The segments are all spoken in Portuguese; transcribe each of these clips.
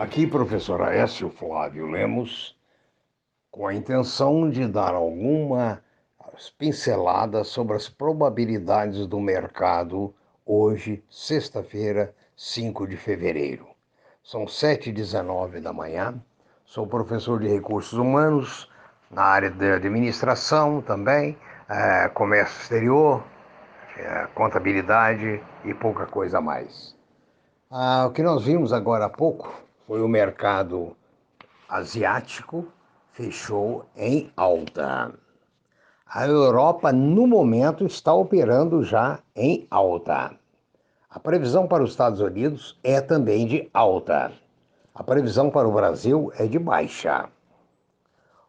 Aqui, professor Aécio Flávio Lemos, com a intenção de dar alguma pinceladas sobre as probabilidades do mercado hoje, sexta-feira, 5 de fevereiro. São 7h19 da manhã. Sou professor de recursos humanos na área de administração também, é, comércio exterior, é, contabilidade e pouca coisa mais. Ah, o que nós vimos agora há pouco foi o mercado asiático fechou em alta. A Europa, no momento, está operando já em alta. A previsão para os Estados Unidos é também de alta. A previsão para o Brasil é de baixa.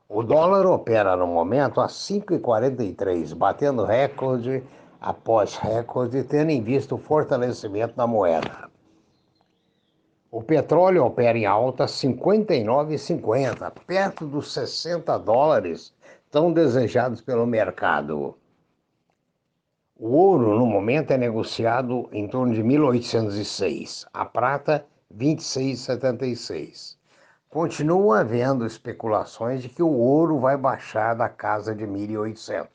O dólar opera no momento a 5,43, batendo recorde após recorde, tendo em vista o fortalecimento da moeda. O petróleo opera em alta 59,50, perto dos 60 dólares tão desejados pelo mercado. O ouro, no momento, é negociado em torno de 1.806, a prata, 26,76. Continua havendo especulações de que o ouro vai baixar da casa de 1.800,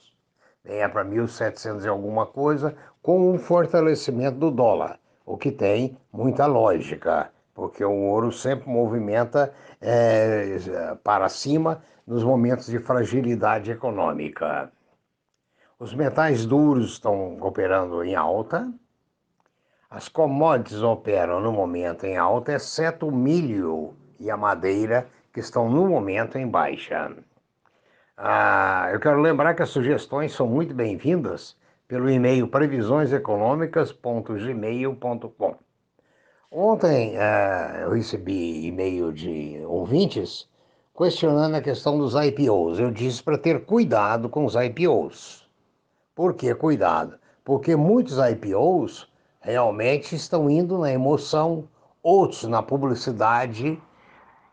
venha para 1.700 e alguma coisa, com um fortalecimento do dólar, o que tem muita lógica porque o ouro sempre movimenta é, para cima nos momentos de fragilidade econômica. Os metais duros estão operando em alta, as commodities operam no momento em alta, exceto o milho e a madeira, que estão no momento em baixa. Ah, eu quero lembrar que as sugestões são muito bem-vindas pelo e-mail previsioneseconômicas.gmail.com. Ontem uh, eu recebi e-mail de ouvintes questionando a questão dos IPOs. Eu disse para ter cuidado com os IPOs. Por que cuidado? Porque muitos IPOs realmente estão indo na emoção, outros na publicidade.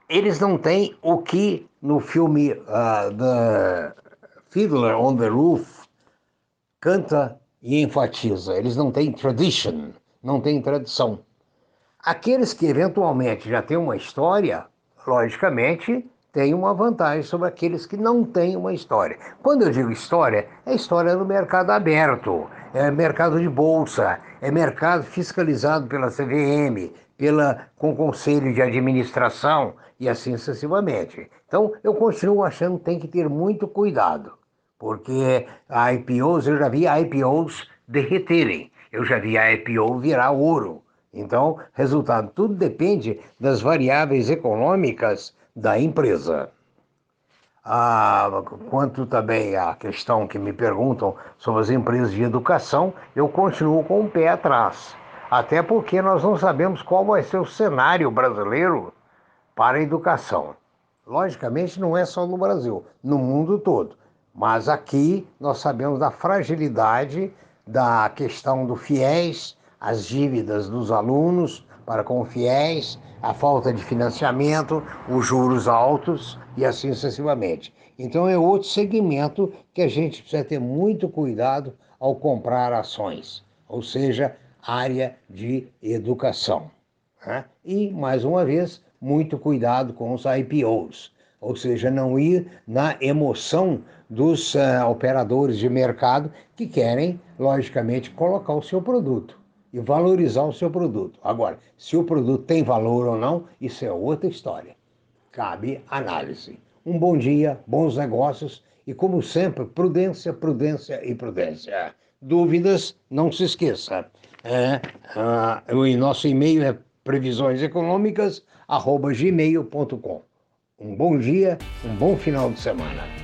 Eles não têm o que no filme uh, The Fiddler on the Roof canta e enfatiza. Eles não têm tradition, não têm tradição. Aqueles que eventualmente já têm uma história, logicamente, têm uma vantagem sobre aqueles que não têm uma história. Quando eu digo história, é história no mercado aberto, é mercado de bolsa, é mercado fiscalizado pela CVM, pela, com conselho de administração e assim sucessivamente. Então, eu continuo achando que tem que ter muito cuidado, porque a IPOs, eu já vi IPOs derreterem, eu já vi a IPO virar ouro. Então, resultado, tudo depende das variáveis econômicas da empresa. Ah, quanto também à questão que me perguntam sobre as empresas de educação, eu continuo com o pé atrás. Até porque nós não sabemos qual vai ser o cenário brasileiro para a educação. Logicamente, não é só no Brasil, no mundo todo. Mas aqui nós sabemos da fragilidade da questão do FIES, as dívidas dos alunos para com fiéis, a falta de financiamento, os juros altos e assim sucessivamente. Então é outro segmento que a gente precisa ter muito cuidado ao comprar ações, ou seja, área de educação. Né? E, mais uma vez, muito cuidado com os IPOs, ou seja, não ir na emoção dos uh, operadores de mercado que querem, logicamente, colocar o seu produto e valorizar o seu produto. Agora, se o produto tem valor ou não, isso é outra história. Cabe análise. Um bom dia, bons negócios e, como sempre, prudência, prudência e prudência. Dúvidas, não se esqueça. É, uh, o nosso e-mail é previsioneseconômicas.gmail.com. Um bom dia, um bom final de semana.